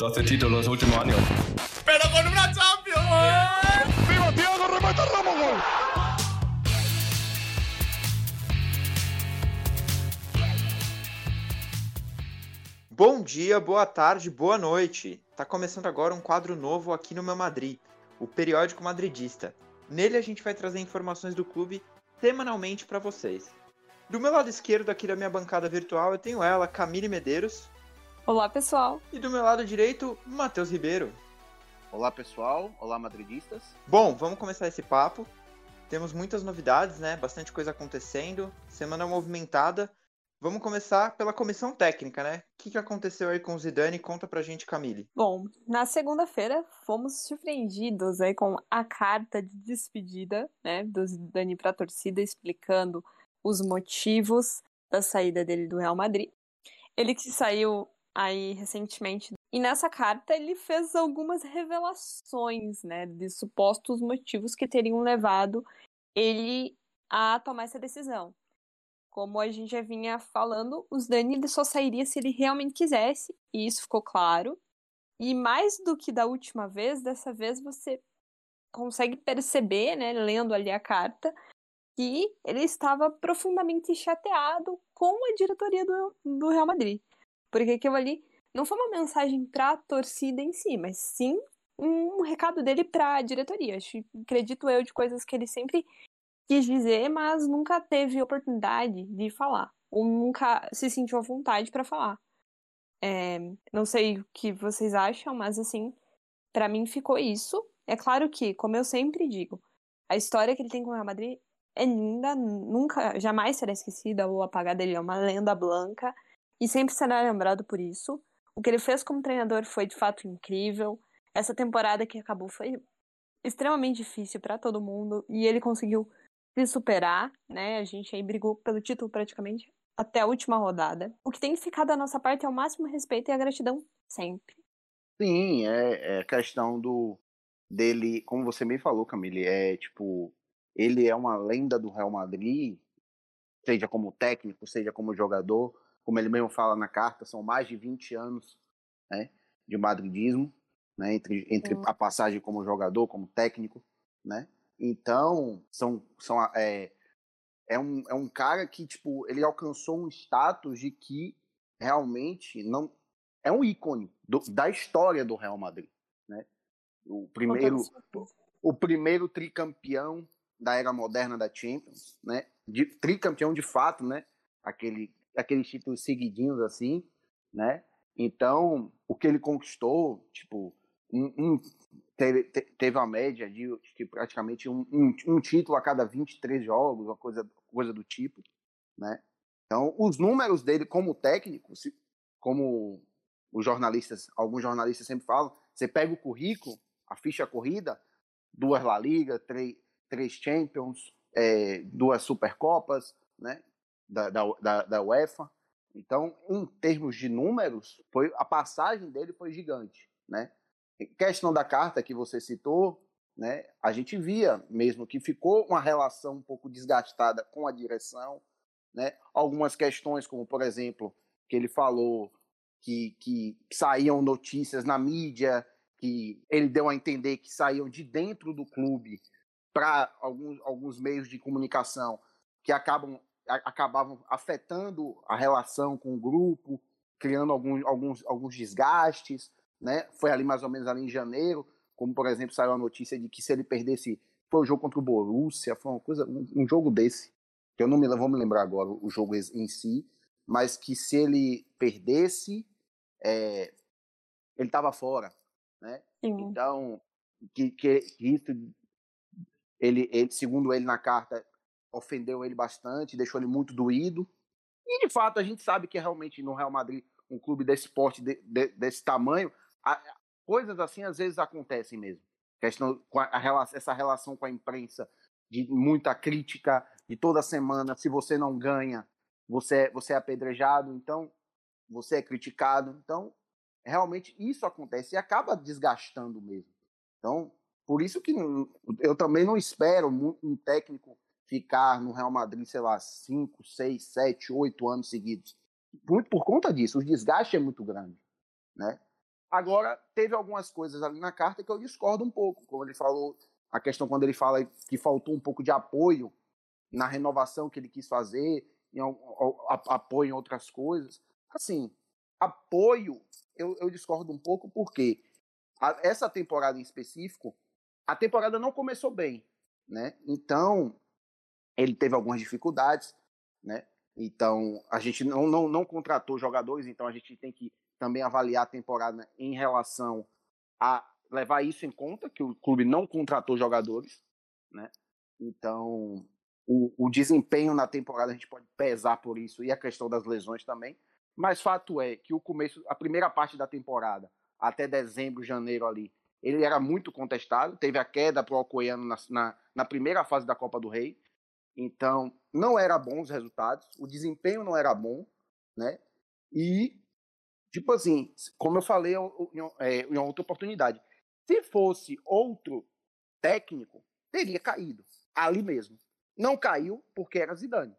12 títulos últimos años. ¡Pero con una Champions! ¡Viva Thiago, remata Ramos, gol! Bom dia, boa tarde, boa noite. Tá começando agora um quadro novo aqui no Meu Madrid, o periódico madridista. Nele a gente vai trazer informações do clube semanalmente para vocês. Do meu lado esquerdo aqui da minha bancada virtual eu tenho ela, Camille Medeiros. Olá, pessoal. E do meu lado direito, Matheus Ribeiro. Olá, pessoal. Olá, madridistas. Bom, vamos começar esse papo. Temos muitas novidades, né? Bastante coisa acontecendo. Semana movimentada. Vamos começar pela comissão técnica, né? O que, que aconteceu aí com o Zidane? Conta pra gente, Camille. Bom, na segunda-feira fomos surpreendidos aí com a carta de despedida, né, do Zidane pra torcida explicando os motivos da saída dele do Real Madrid. Ele que saiu aí recentemente e nessa carta ele fez algumas revelações, né, de supostos motivos que teriam levado ele a tomar essa decisão. Como a gente já vinha falando, os Dani só sairia se ele realmente quisesse, e isso ficou claro. E mais do que da última vez, dessa vez você consegue perceber, né, lendo ali a carta, que ele estava profundamente chateado com a diretoria do, do Real Madrid. Porque aquilo ali não foi uma mensagem para a torcida em si, mas sim um recado dele para a diretoria. Acredito eu de coisas que ele sempre quis dizer, mas nunca teve oportunidade de falar, ou nunca se sentiu à vontade para falar. É, não sei o que vocês acham, mas assim, para mim ficou isso. É claro que, como eu sempre digo, a história que ele tem com o Real Madrid é linda, nunca, jamais será esquecida ou apagada. Ele é uma lenda branca e sempre será lembrado por isso. O que ele fez como treinador foi de fato incrível. Essa temporada que acabou foi extremamente difícil para todo mundo e ele conseguiu se superar, né? A gente aí brigou pelo título praticamente até a última rodada. O que tem que ficar da nossa parte é o máximo respeito e a gratidão sempre. Sim, é, é questão do dele, como você me falou, Camille, é tipo, ele é uma lenda do Real Madrid, seja como técnico, seja como jogador, como ele mesmo fala na carta, são mais de 20 anos né, de madridismo, né, entre, entre a passagem como jogador, como técnico, né? Então, são, são é, é, um, é um cara que, tipo, ele alcançou um status de que realmente não é um ícone do, da história do Real Madrid, né? O primeiro, o primeiro tricampeão da era moderna da Champions, né? De, tricampeão de fato, né? Aquele, aqueles títulos seguidinhos assim, né? Então, o que ele conquistou, tipo, um, um, teve, teve uma média de, de praticamente um, um, um, título a cada 23 jogos, uma coisa, coisa do tipo, né? Então, os números dele como técnico, se, como os jornalistas, alguns jornalistas sempre falam, você pega o currículo, a ficha corrida, duas La Liga, três, três Champions, é, duas Supercopas, né? Da, da, da UEFA. Então, em termos de números, foi a passagem dele foi gigante, né? Questão da carta que você citou, né, a gente via mesmo que ficou uma relação um pouco desgastada com a direção, né? Algumas questões, como por exemplo, que ele falou que, que saíam notícias na mídia, que ele deu a entender que saíam de dentro do clube para alguns, alguns meios de comunicação que acabam, acabavam afetando a relação com o grupo, criando alguns, alguns, alguns desgastes né? Foi ali mais ou menos ali em janeiro, como por exemplo saiu a notícia de que se ele perdesse, foi o jogo contra o Borussia, foi uma coisa, um, um jogo desse, que eu não me vou me lembrar agora o jogo em si, mas que se ele perdesse, é, ele estava fora, né? Sim. Então, que, que, que isso, ele, ele, segundo ele na carta, ofendeu ele bastante, deixou ele muito doído. E de fato a gente sabe que realmente no Real Madrid, um clube desse porte, de, de, desse tamanho, a, coisas assim às vezes acontecem mesmo. Questão, a, a, essa relação com a imprensa, de muita crítica, de toda semana, se você não ganha, você, é, você é apedrejado, então você é criticado. Então, realmente isso acontece e acaba desgastando mesmo. Então, por isso que eu também não espero um técnico ficar no Real Madrid, sei lá, 5, 6, 7, 8 anos seguidos. Muito por conta disso, o desgaste é muito grande, né? Agora, teve algumas coisas ali na carta que eu discordo um pouco, como ele falou, a questão quando ele fala que faltou um pouco de apoio na renovação que ele quis fazer, em, apoio em outras coisas. Assim, apoio, eu, eu discordo um pouco porque a, essa temporada em específico, a temporada não começou bem, né? Então, ele teve algumas dificuldades, né? Então, a gente não, não, não contratou jogadores, então a gente tem que também avaliar a temporada em relação a levar isso em conta, que o clube não contratou jogadores, né? Então, o, o, desempenho na temporada a gente pode pesar por isso e a questão das lesões também. Mas fato é que o começo, a primeira parte da temporada, até dezembro, janeiro ali, ele era muito contestado. Teve a queda para o Alcoiano na, na, na, primeira fase da Copa do Rei. Então, não era bom os resultados, o desempenho não era bom, né? E, tipo assim, como eu falei em, é, em outra oportunidade, se fosse outro técnico, teria caído ali mesmo. Não caiu porque era Zidane,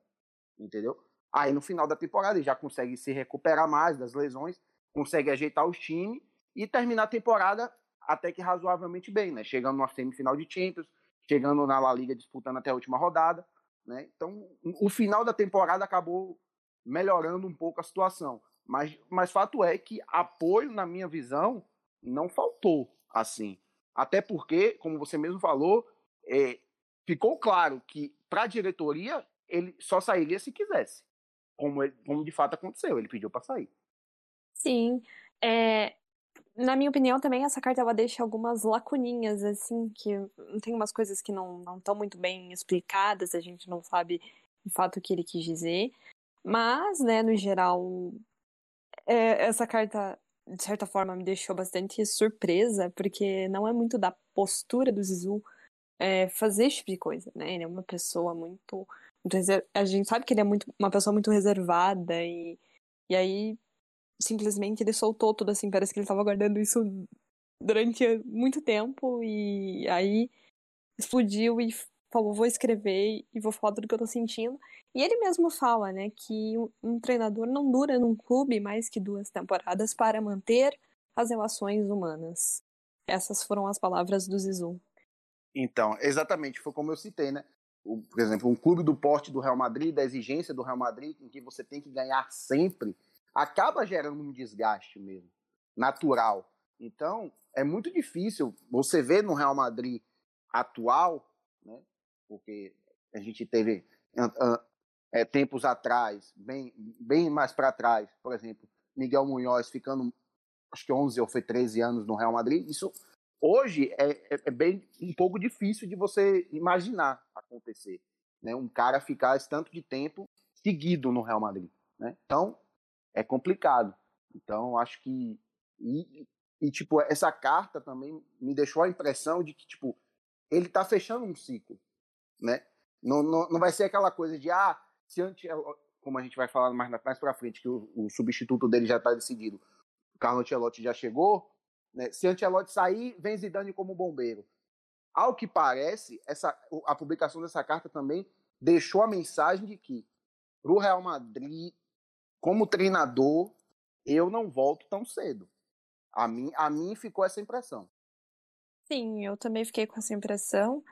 entendeu? Aí no final da temporada ele já consegue se recuperar mais das lesões, consegue ajeitar os times e terminar a temporada até que razoavelmente bem, né? Chegando numa semifinal de Champions, chegando na La Liga disputando até a última rodada, né? Então, o final da temporada acabou melhorando um pouco a situação. Mas, mas fato é que apoio, na minha visão, não faltou assim. Até porque, como você mesmo falou, é, ficou claro que para a diretoria ele só sairia se quisesse, como, ele, como de fato aconteceu. Ele pediu para sair. Sim, é, na minha opinião, também essa carta ela deixa algumas lacuninhas, assim, que tem umas coisas que não estão muito bem explicadas, a gente não sabe de fato o que ele quis dizer. Mas, né, no geral, é, essa carta, de certa forma, me deixou bastante surpresa, porque não é muito da postura do Zizu é, fazer esse tipo de coisa, né? Ele é uma pessoa muito a gente sabe que ele é muito, uma pessoa muito reservada, e, e aí simplesmente ele soltou tudo assim, parece que ele estava guardando isso durante muito tempo e aí explodiu e falou, vou escrever e vou falar tudo que eu tô sentindo. E ele mesmo fala, né, que um treinador não dura num clube mais que duas temporadas para manter as relações humanas. Essas foram as palavras do Zizou. Então, exatamente, foi como eu citei, né? O, por exemplo, um clube do porte do Real Madrid, da exigência do Real Madrid, em que você tem que ganhar sempre, acaba gerando um desgaste mesmo, natural. Então, é muito difícil você ver no Real Madrid atual, né, porque a gente teve é, tempos atrás, bem, bem mais para trás, por exemplo, Miguel Munhoz ficando, acho que 11 ou foi 13 anos no Real Madrid, isso hoje é, é, é bem um pouco difícil de você imaginar acontecer. Né, um cara ficar esse tanto de tempo seguido no Real Madrid. Né? Então, é complicado. Então, acho que. E, e, tipo, essa carta também me deixou a impressão de que, tipo, ele tá fechando um ciclo, né? Não, não, não vai ser aquela coisa de, ah, se antes, como a gente vai falar mais, mais pra frente, que o, o substituto dele já tá decidido, o Carlo Ancelotti já chegou, né? Se Ancelotti sair, vem Zidane como bombeiro. Ao que parece, essa, a publicação dessa carta também deixou a mensagem de que para o Real Madrid como treinador, eu não volto tão cedo. A mim, a mim ficou essa impressão. Sim, eu também fiquei com essa impressão.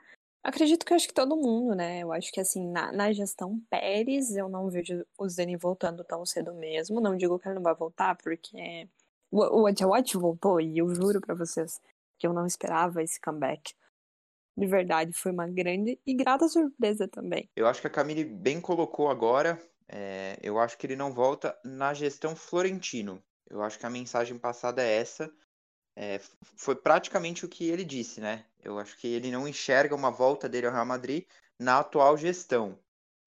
Acredito que eu acho que todo mundo, né? Eu acho que assim, na, na gestão Pérez, eu não vejo o Zeni voltando tão cedo mesmo. Não digo que ele não vai voltar, porque o, o voltou e eu juro para vocês que eu não esperava esse comeback. De verdade, foi uma grande e grata surpresa também. Eu acho que a Camille bem colocou agora. É, eu acho que ele não volta na gestão Florentino. Eu acho que a mensagem passada é essa. É, foi praticamente o que ele disse, né? Eu acho que ele não enxerga uma volta dele ao Real Madrid na atual gestão.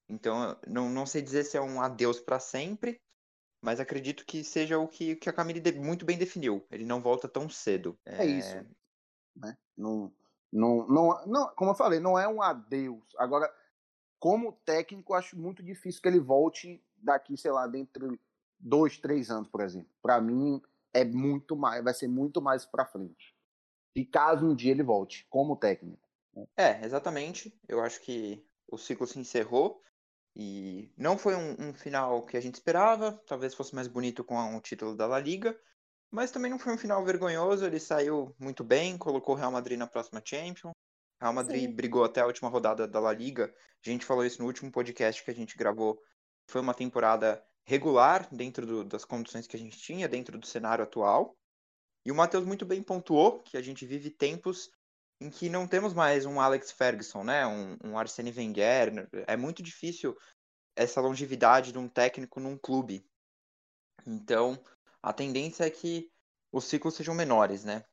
Então, não, não sei dizer se é um adeus para sempre, mas acredito que seja o que, que a Camille muito bem definiu. Ele não volta tão cedo. É, é isso. Né? Não, não, não, não, como eu falei, não é um adeus. Agora, como técnico, acho muito difícil que ele volte daqui, sei lá, dentro de dois, três anos, por exemplo. Para mim, é muito mais, vai ser muito mais para frente. E caso um dia ele volte, como técnico. Né? É, exatamente. Eu acho que o ciclo se encerrou e não foi um, um final que a gente esperava. Talvez fosse mais bonito com o título da La Liga, mas também não foi um final vergonhoso. Ele saiu muito bem, colocou o Real Madrid na próxima Champions. Real Madrid Sim. brigou até a última rodada da La Liga. A gente falou isso no último podcast que a gente gravou. Foi uma temporada regular dentro do- das condições que a gente tinha, dentro do cenário atual. E o Matheus muito bem pontuou que a gente vive tempos em que não temos mais um Alex Ferguson, né? Um, um Arsene Wenger. É muito difícil essa longevidade de um técnico num clube. Então, a tendência é que os ciclos sejam menores, né?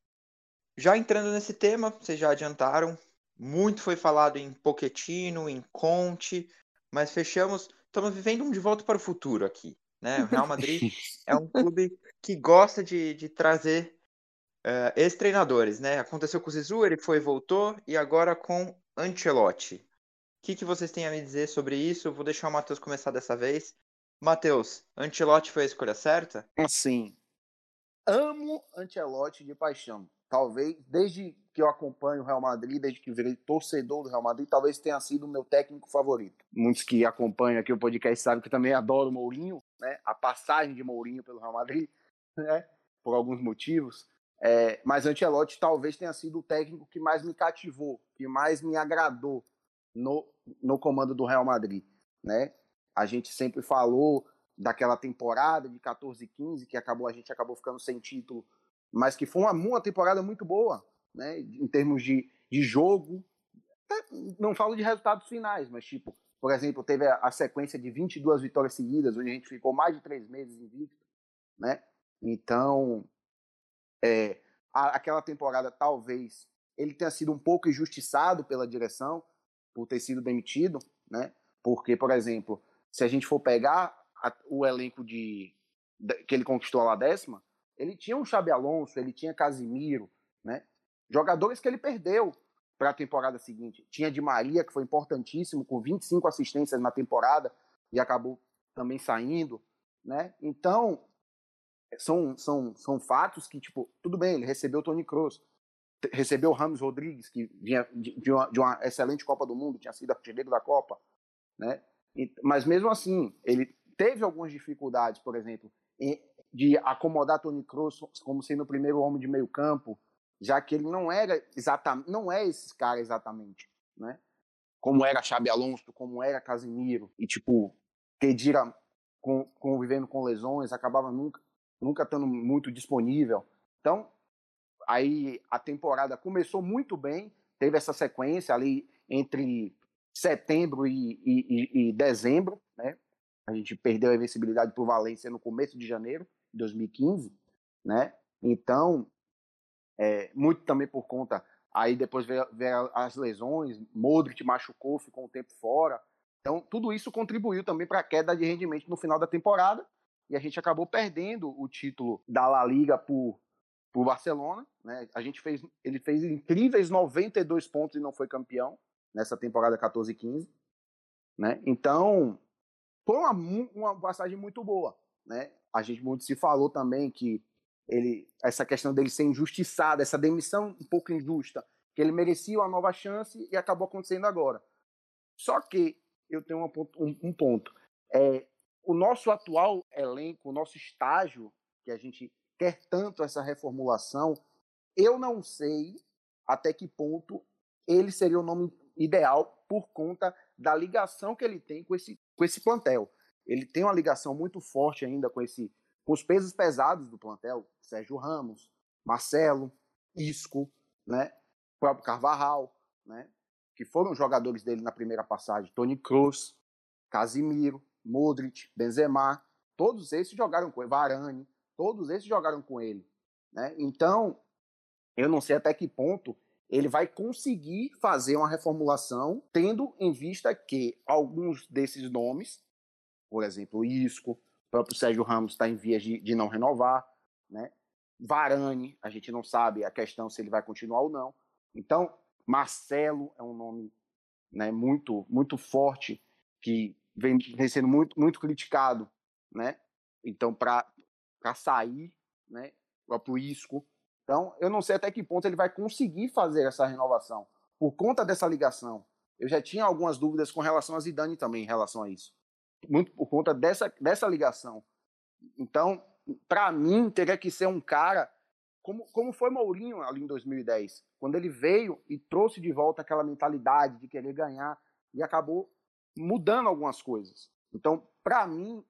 Já entrando nesse tema, vocês já adiantaram, muito foi falado em Pochettino, em Conte, mas fechamos, estamos vivendo um de volta para o futuro aqui, né? O Real Madrid é um clube que gosta de, de trazer eh, ex-treinadores, né? Aconteceu com o Zizou, ele foi e voltou, e agora com Ancelotti. O que, que vocês têm a me dizer sobre isso? Eu vou deixar o Matheus começar dessa vez. Matheus, Ancelotti foi a escolha certa? Assim, amo Ancelotti de paixão. Talvez, desde que eu acompanho o Real Madrid, desde que virei torcedor do Real Madrid, talvez tenha sido o meu técnico favorito. Muitos que acompanham aqui o podcast sabem que eu também adoro Mourinho, né? A passagem de Mourinho pelo Real Madrid, né? Por alguns motivos. É, mas Ancelotti talvez tenha sido o técnico que mais me cativou, que mais me agradou no, no comando do Real Madrid, né? A gente sempre falou daquela temporada de 14 e 15 que acabou a gente acabou ficando sem título, mas que foi uma, uma temporada muito boa, né? Em termos de, de jogo, Até não falo de resultados finais, mas tipo, por exemplo, teve a, a sequência de 22 vitórias seguidas, onde a gente ficou mais de três meses invicto, né? Então, é, a- aquela temporada talvez ele tenha sido um pouco injustiçado pela direção por ter sido demitido, né? Porque, por exemplo, se a gente for pegar a- o elenco de, da- que ele conquistou lá décima, ele tinha um Xabi Alonso, ele tinha Casimiro, né? Jogadores que ele perdeu para a temporada seguinte. Tinha Di Maria, que foi importantíssimo, com 25 assistências na temporada e acabou também saindo, né? Então, são, são, são fatos que, tipo, tudo bem, ele recebeu o Tony Kroos, recebeu o Ramos Rodrigues, que vinha de, de uma, de uma excelente Copa do Mundo, tinha sido artilheiro da Copa, né? E- mas mesmo assim, ele teve algumas dificuldades, por exemplo, em- de acomodar Tony Kroos como sendo o primeiro homem de meio campo, já que ele não era exatamente, não é esse cara exatamente, né? Como era Xabi Alonso, como era Casemiro, e tipo, Kedira convivendo com lesões, acabava nunca nunca estando muito disponível. Então, aí a temporada começou muito bem, teve essa sequência ali entre setembro e, e- e- e dezembro, né? A gente perdeu a invencibilidade para o Valência no começo de janeiro de 2015, né? Então, é, muito também por conta. Aí depois veio, veio as lesões, Modric machucou, ficou um tempo fora. Então, tudo isso contribuiu também para a queda de rendimento no final da temporada. E a gente acabou perdendo o título da La Liga por, por Barcelona. Né? A gente fez, ele fez incríveis 92 pontos e não foi campeão nessa temporada 14 e 15. Né? Então, foi uma, uma passagem muito boa. Né? A gente muito se falou também que ele, essa questão dele ser injustiçado, essa demissão um pouco injusta, que ele merecia uma nova chance e acabou acontecendo agora. Só que eu tenho uma ponto- um, um ponto. É, o nosso atual elenco, o nosso estágio, que a gente quer tanto essa reformulação, eu não sei até que ponto ele seria o nome ideal por conta da ligação que ele tem com esse, com esse plantel. Ele tem uma ligação muito forte ainda com esse com os pesos pesados do plantel, Sérgio Ramos, Marcelo, Isco, né, o próprio Carvajal, né, que foram jogadores dele na primeira passagem, Tony Kroos, Casimiro, Modric, Benzema, todos esses jogaram com ele, Varane, todos esses jogaram com ele, né? Então, eu não sei até que ponto ele vai conseguir fazer uma reformulação, tendo em vista que alguns desses nomes, por exemplo, Isco, o próprio Sérgio Ramos está em vias de, de não renovar, né? Varane, a gente não sabe a questão se ele vai continuar ou não. Então, Marcelo é um nome né, muito, muito forte que vem, vem sendo muito, muito criticado, né? Então, para sair, né? O próprio Isco. Então, eu não sei até que ponto ele vai conseguir fazer essa renovação por conta dessa ligação. Eu já tinha algumas dúvidas com relação a Zidane também em relação a isso. Muito por conta dessa, dessa ligação. Então, para mim, teria que ser um cara como, como foi Mourinho ali em 2010, quando ele veio e trouxe de volta aquela mentalidade de querer ganhar e acabou mudando algumas coisas. Então, para mim,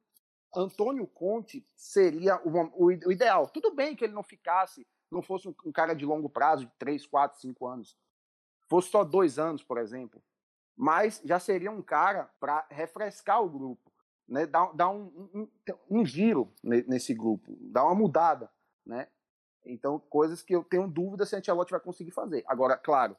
Antônio Conte seria o, o, o, ideal. Tudo bem que ele não ficasse, não fosse um, cara de longo prazo, de 3, 4, 5 anos. Fosse só dois anos, por exemplo. Mas já seria um cara para refrescar o grupo, né? dar, dar um, um, um giro nesse grupo, dar uma mudada. Né? Então, coisas que eu tenho dúvida se a Ancelotti vai conseguir fazer. Agora, claro,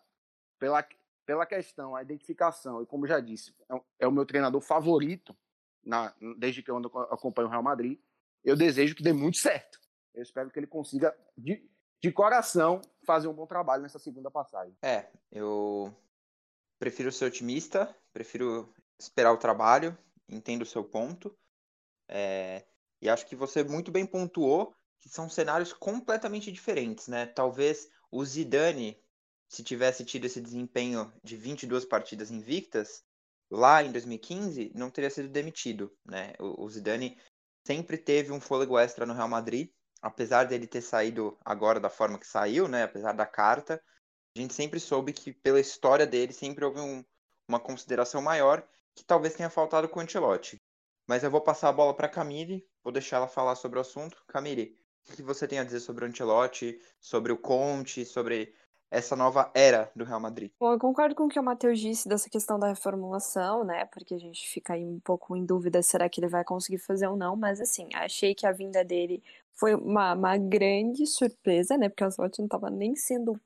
pela, pela questão, a identificação, e como já disse, é, é o meu treinador favorito na, desde que eu ando, acompanho o Real Madrid. Eu desejo que dê muito certo. Eu espero que ele consiga, de, de coração, fazer um bom trabalho nessa segunda passagem. É, eu prefiro ser otimista, prefiro esperar o trabalho, entendo o seu ponto. É, e acho que você muito bem pontuou que são cenários completamente diferentes, né? Talvez o Zidane, se tivesse tido esse desempenho de 22 partidas invictas, lá em 2015, não teria sido demitido, né? O, o Zidane sempre teve um fôlego extra no Real Madrid, apesar dele ter saído agora da forma que saiu, né? Apesar da carta, a gente sempre soube que pela história dele sempre houve um, uma consideração maior que talvez tenha faltado com o Ancelotti. Mas eu vou passar a bola para Camille, vou deixar ela falar sobre o assunto. Camille, o que você tem a dizer sobre o Ancelotti, sobre o Conte, sobre essa nova era do Real Madrid? Bom, eu concordo com o que o Matheus disse dessa questão da reformulação, né? Porque a gente fica aí um pouco em dúvida será que ele vai conseguir fazer ou não, mas assim, achei que a vinda dele foi uma, uma grande surpresa, né? Porque o Ancelotti não estava nem sendo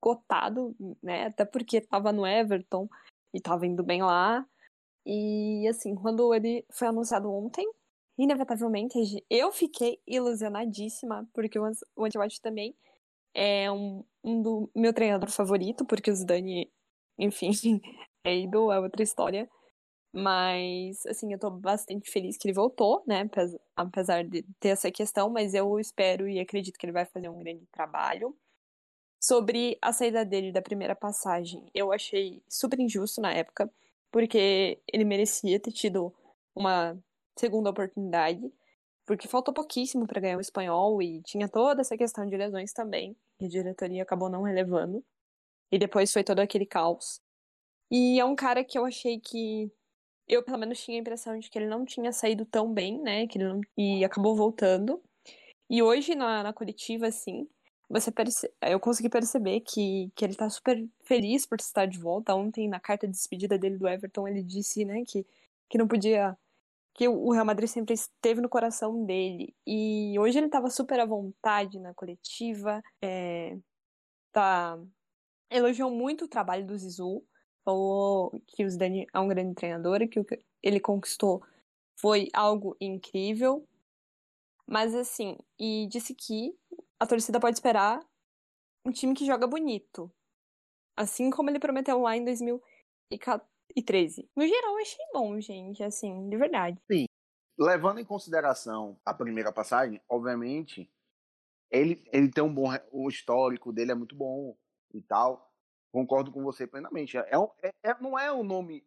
cotado, né? Até porque estava no Everton e estava indo bem lá. E assim, quando ele foi anunciado ontem, inevitavelmente, eu fiquei ilusionadíssima, porque o Ancelotti também é um, um do meu treinador favorito, porque o Zidane, enfim, é ídolo, é outra história. Mas, assim, eu tô bastante feliz que ele voltou, né? Apesar de ter essa questão, mas eu espero e acredito que ele vai fazer um grande trabalho. Sobre a saída dele da primeira passagem, eu achei super injusto na época, porque ele merecia ter tido uma segunda oportunidade, porque faltou pouquíssimo para ganhar o espanhol e tinha toda essa questão de lesões também, que a diretoria acabou não relevando. E depois foi todo aquele caos. E é um cara que eu achei que eu pelo menos tinha a impressão de que ele não tinha saído tão bem, né? Que ele não... E acabou voltando. E hoje na, na coletiva, assim, você perce... eu consegui perceber que, que ele tá super feliz por estar de volta. Ontem, na carta de despedida dele do Everton, ele disse, né, que, que não podia que o Real Madrid sempre esteve no coração dele. E hoje ele estava super à vontade na coletiva, é, tá, elogiou muito o trabalho do Zizou, falou que o Zidane é um grande treinador e que o que ele conquistou foi algo incrível. Mas assim, e disse que a torcida pode esperar um time que joga bonito. Assim como ele prometeu lá em 2014 e 13. No geral, eu achei bom, gente, assim, de verdade. Sim. Levando em consideração a primeira passagem, obviamente, ele, ele tem um bom. O histórico dele é muito bom e tal. Concordo com você plenamente. É, é, é, não é um nome,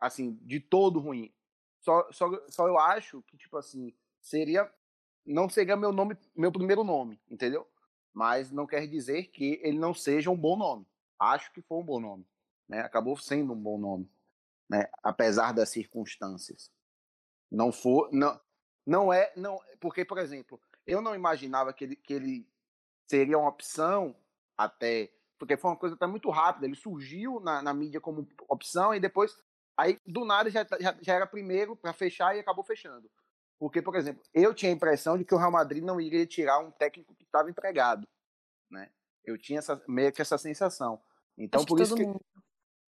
assim, de todo ruim. Só, só, só eu acho que, tipo assim, seria. Não seria meu nome, meu primeiro nome, entendeu? Mas não quer dizer que ele não seja um bom nome. Acho que foi um bom nome. Né? Acabou sendo um bom nome né? apesar das circunstâncias. Não for, não, não é, não, porque por exemplo, eu não imaginava que ele, que ele seria uma opção até, porque foi uma coisa até muito rápida. Ele surgiu na, na mídia como opção e depois, aí do nada já, já, já era primeiro para fechar e acabou fechando. Porque, por exemplo, eu tinha a impressão de que o Real Madrid não iria tirar um técnico que estava empregado, né? Eu tinha essa, meio que essa sensação. Então, por isso que mundo.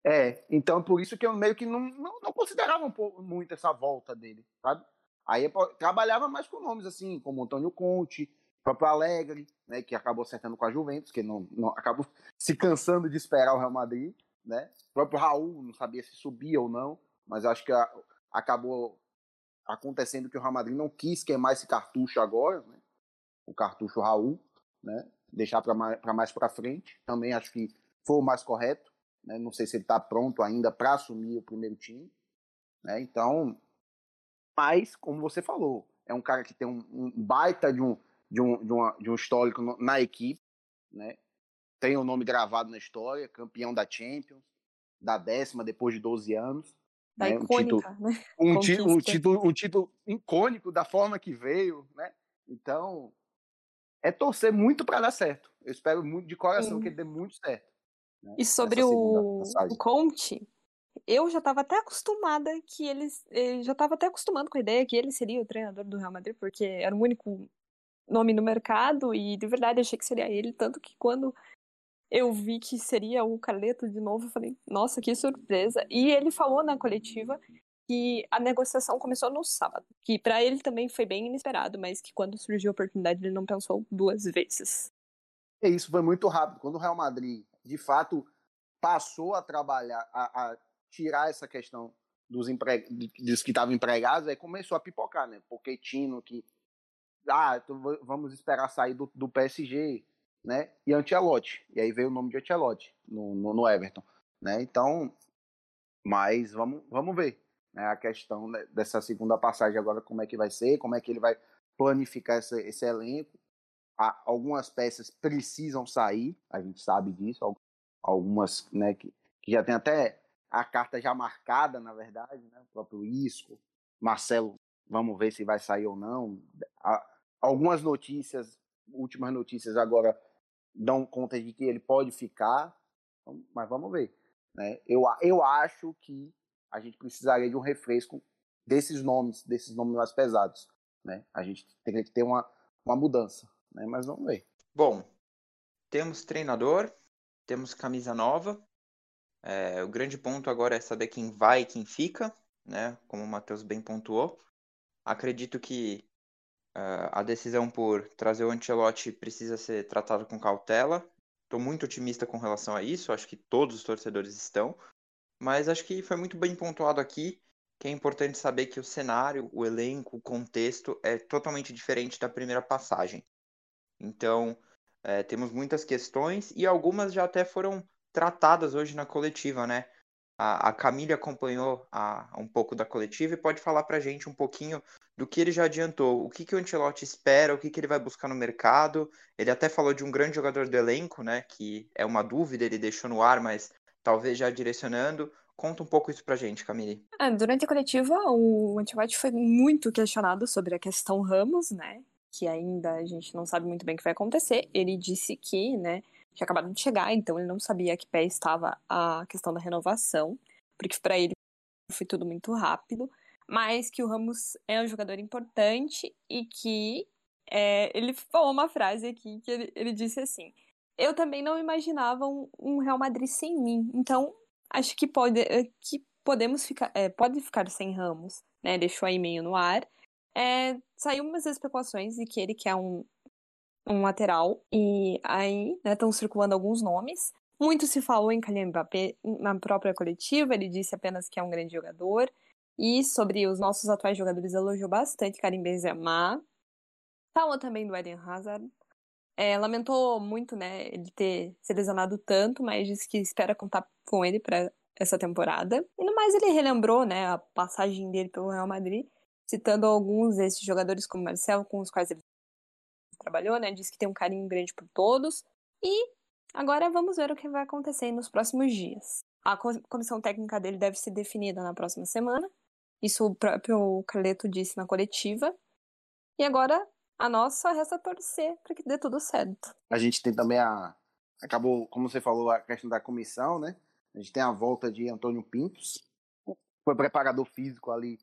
É, então por isso que eu meio que não, não, não considerava um pouco, muito essa volta dele, sabe? Aí eu trabalhava mais com nomes assim, como Antônio Conte, próprio Alegre, né, que acabou acertando com a Juventus, que não, não acabou se cansando de esperar o Real Madrid, né? O próprio Raul não sabia se subia ou não, mas acho que a, acabou acontecendo que o Real Madrid não quis queimar esse cartucho agora, né? O cartucho Raul, né? Deixar para mais para frente. Também acho que foi o mais correto. Né? Não sei se ele está pronto ainda para assumir o primeiro time. Né? Então, mas, como você falou, é um cara que tem um, um baita de um, de um, de, uma, de um histórico na equipe, né? Tem o nome gravado na história, campeão da Champions, da décima depois de 12 anos. Da né? icônica, um título, né? um, ti, um, título, um título icônico da forma que veio, né? Então, é torcer muito para dar certo. Eu espero muito de coração Sim. que ele dê muito certo. Né, E sobre o, o Conte, eu já estava até acostumada que eles. Eu já estava até acostumando com a ideia que ele seria o treinador do Real Madrid, porque era o único nome no mercado, e de verdade eu achei que seria ele. Tanto que quando eu vi que seria o Carleto de novo, eu falei, nossa, que surpresa. E ele falou na coletiva que a negociação começou no sábado, que para ele também foi bem inesperado, mas que quando surgiu a oportunidade ele não pensou duas vezes. É isso, foi muito rápido. Quando o Real Madrid, de fato, passou a trabalhar, a, a tirar essa questão dos, empre... dos que estavam empregados, aí começou a pipocar, né? Porque Tino, que. Ah, então vamos esperar sair do, do PSG, né? E Ancelotti. E aí veio o nome de Ancelotti no, no, no Everton, né? Então, mas vamos, vamos ver. Né? A questão dessa segunda passagem agora, como é que vai ser, como é que ele vai planificar esse, esse elenco algumas peças precisam sair, a gente sabe disso, al- algumas né, que, que já tem até a carta já marcada, na verdade, né, o próprio Isco, Marcelo, vamos ver se vai sair ou não. Algumas notícias, últimas notícias agora dão conta de que ele pode ficar, então, mas vamos ver. Né? Eu, eu acho que a gente precisaria de um refresco desses nomes, desses nomes mais pesados. Né? A gente teria que ter uma, uma mudança né? Mas vamos ver. Bom, temos treinador, temos camisa nova. É, o grande ponto agora é saber quem vai e quem fica, né? Como o Matheus bem pontuou. Acredito que ah, a decisão por trazer o Ancelotti precisa ser tratada com cautela. Estou muito otimista com relação a isso, acho que todos os torcedores estão. Mas acho que foi muito bem pontuado aqui que é importante saber que o cenário, o elenco, o contexto é totalmente diferente da primeira passagem. Então, é, temos muitas questões e algumas já até foram tratadas hoje na coletiva, né? A, a Camille acompanhou a, um pouco da coletiva e pode falar pra gente um pouquinho do que ele já adiantou, o que, que o Ancelotti espera, o que, que ele vai buscar no mercado. Ele até falou de um grande jogador do elenco, né? Que é uma dúvida, ele deixou no ar, mas talvez já direcionando. Conta um pouco isso pra gente, Camille. Ah, durante a coletiva, o Ancelotti foi muito questionado sobre a questão Ramos, né? Que ainda a gente não sabe muito bem o que vai acontecer. Ele disse que, né, tinha acabado de chegar, então ele não sabia a que pé estava a questão da renovação, porque para ele foi tudo muito rápido, mas que o Ramos é um jogador importante e que é, ele falou uma frase aqui que ele, ele disse assim: Eu também não imaginava um, um Real Madrid sem mim, então acho que pode que podemos ficar é, pode ficar sem Ramos, né? Deixou aí meio no ar. É, saiu umas especulações de que ele quer um, um lateral e aí estão circulando alguns nomes. Muito se falou em Kylian Mbappé na própria coletiva, ele disse apenas que é um grande jogador. E sobre os nossos atuais jogadores, elogiou bastante Karim Benzema. Falou também do Eden Hazard. É, lamentou muito, né, ele ter se lesionado tanto, mas disse que espera contar com ele para essa temporada. E no mais, ele relembrou, né, a passagem dele pelo Real Madrid, citando alguns desses jogadores como Marcelo, com os quais ele trabalhou, né, disse que tem um carinho grande por todos. E agora vamos ver o que vai acontecer nos próximos dias. A comissão técnica dele deve ser definida na próxima semana. Isso o próprio Carleto disse na coletiva. E agora a nossa resta torcer para que dê tudo certo. A gente tem também a. Acabou, como você falou, a questão da comissão, né? A gente tem a volta de Antônio Pintos, foi preparador físico ali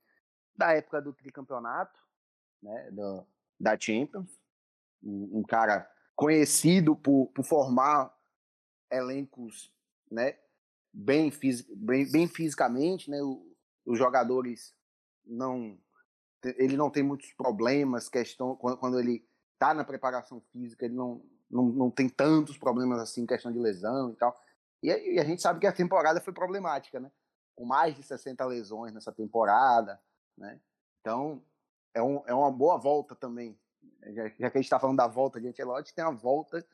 da época do tricampeonato, né? Da, da Champions. Um, um cara conhecido por, por formar elencos, né? Bem, fisi bem, bem fisicamente, né? O, os jogadores não ele não tem muitos problemas, questão quando, quando ele está na preparação física, ele não, não, não tem tantos problemas assim, questão de lesão e tal. E, e, a gente sabe que a temporada foi problemática, né? Com mais de 60 lesões nessa temporada, né? Então, é, um, é uma boa volta também. Já, já que a gente está falando da volta de Ancelotti, tem a volta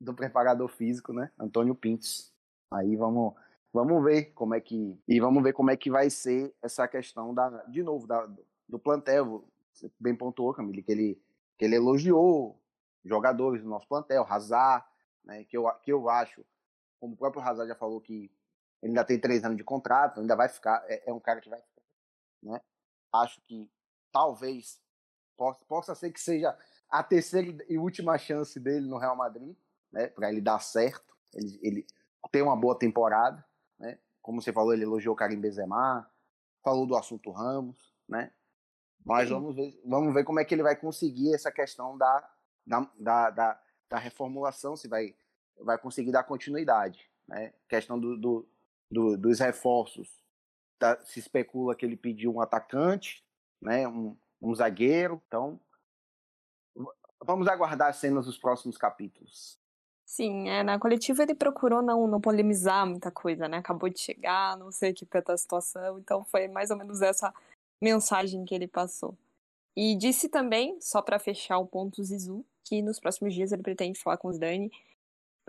do preparador físico, né? Antônio Pintos. Aí vamos vamos ver como é que e vamos ver como é que vai ser essa questão da de novo da, do plantel. você bem pontuou, Camille, que ele, que ele elogiou jogadores do nosso plantel, Hazard, né, que, eu, que eu acho, como o próprio Hazard já falou que ele ainda tem três anos de contrato, ainda vai ficar, é, é um cara que vai ficar, né? Acho que talvez possa, possa ser que seja a terceira e última chance dele no Real Madrid, né, para ele dar certo, ele, ele ter uma boa temporada, né? Como você falou, ele elogiou o Karim Benzema, falou do assunto Ramos, né? Mas vamos ver, vamos ver como é que ele vai conseguir essa questão da, da, da, da, da reformulação, se vai, vai conseguir dar continuidade. Né? Questão do, do, do dos reforços. Tá, se especula que ele pediu um atacante, né? um, um zagueiro. Então, vamos aguardar as cenas dos próximos capítulos. Sim, é, na coletiva ele procurou não, não polemizar muita coisa, né? Acabou de chegar, não sei que tá a situação, então foi mais ou menos essa mensagem que ele passou. E disse também, só para fechar o ponto Zizu, que nos próximos dias ele pretende falar com o Zidane,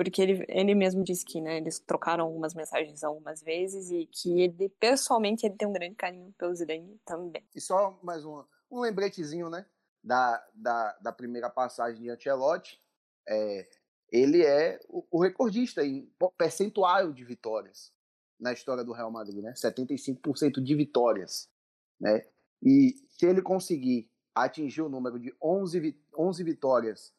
porque ele, ele mesmo disse que né, eles trocaram algumas mensagens algumas vezes e que ele, pessoalmente, ele tem um grande carinho pelo Zidane também. E só mais um, um lembretezinho, né, da, da, da primeira passagem de Ancelotti, é, ele é o, o recordista em percentual de vitórias na história do Real Madrid, né, 75% de vitórias né? E se ele conseguir atingir o número de 11, 11 vitórias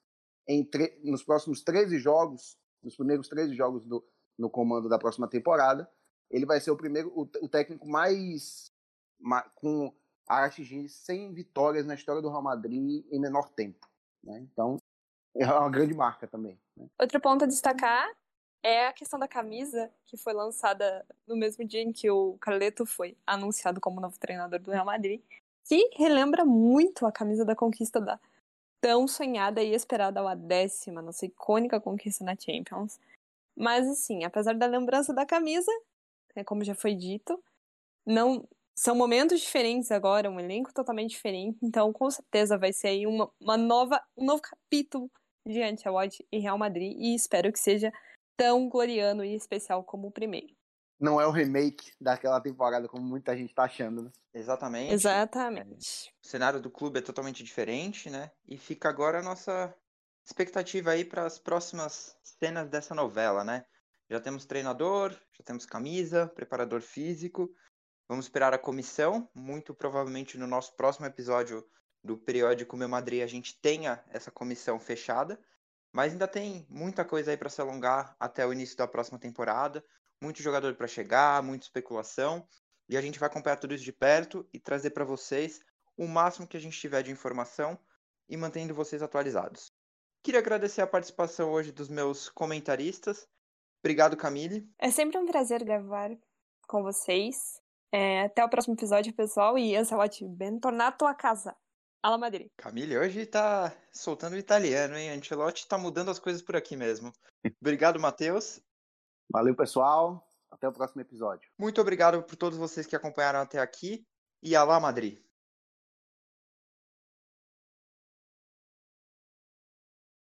em nos próximos 13 jogos, nos primeiros 13 jogos do, no comando da próxima temporada, ele vai ser o primeiro, o, o técnico mais, com a atingir 100 vitórias na história do Real Madrid em menor tempo. Né? Então, é uma grande marca também. Né? Outro ponto a destacar é a questão da camisa, que foi lançada no mesmo dia em que o Carleto foi anunciado como novo treinador do Real Madrid, que relembra muito a camisa da conquista da tão sonhada e esperada a décima, nossa icônica conquista na Champions. Mas assim, apesar da lembrança da camisa, é como já foi dito, não são momentos diferentes agora, um elenco totalmente diferente, então com certeza vai ser aí uma, uma nova, um novo capítulo de Ancelotti e Real Madrid e espero que seja tão gloriano e especial como o primeiro. Não é o remake daquela temporada, como muita gente tá achando, né? Exatamente. Exatamente. É, o cenário do clube é totalmente diferente, né? E fica agora a nossa expectativa aí para as próximas cenas dessa novela, né? Já temos treinador, já temos camisa, preparador físico. Vamos esperar a comissão. Muito provavelmente no nosso próximo episódio do periódico Meu Madrid a gente tenha essa comissão fechada. Mas ainda tem muita coisa aí para se alongar até o início da próxima temporada. Muito jogador para chegar, muita especulação. E a gente vai acompanhar tudo isso de perto e trazer para vocês o máximo que a gente tiver de informação e mantendo vocês atualizados. Queria agradecer a participação hoje dos meus comentaristas. Obrigado, Camille. É sempre um prazer gravar com vocês. É, até o próximo episódio, pessoal. E Ancelotti, ben tornar a tua casa. Ala Madrid. Camille hoje tá soltando o italiano, hein? Ancelotti tá mudando as coisas por aqui mesmo. Obrigado, Matheus. Valeu, pessoal. Até o próximo episódio. Muito obrigado por todos vocês que acompanharam até aqui. E Alá Madrid.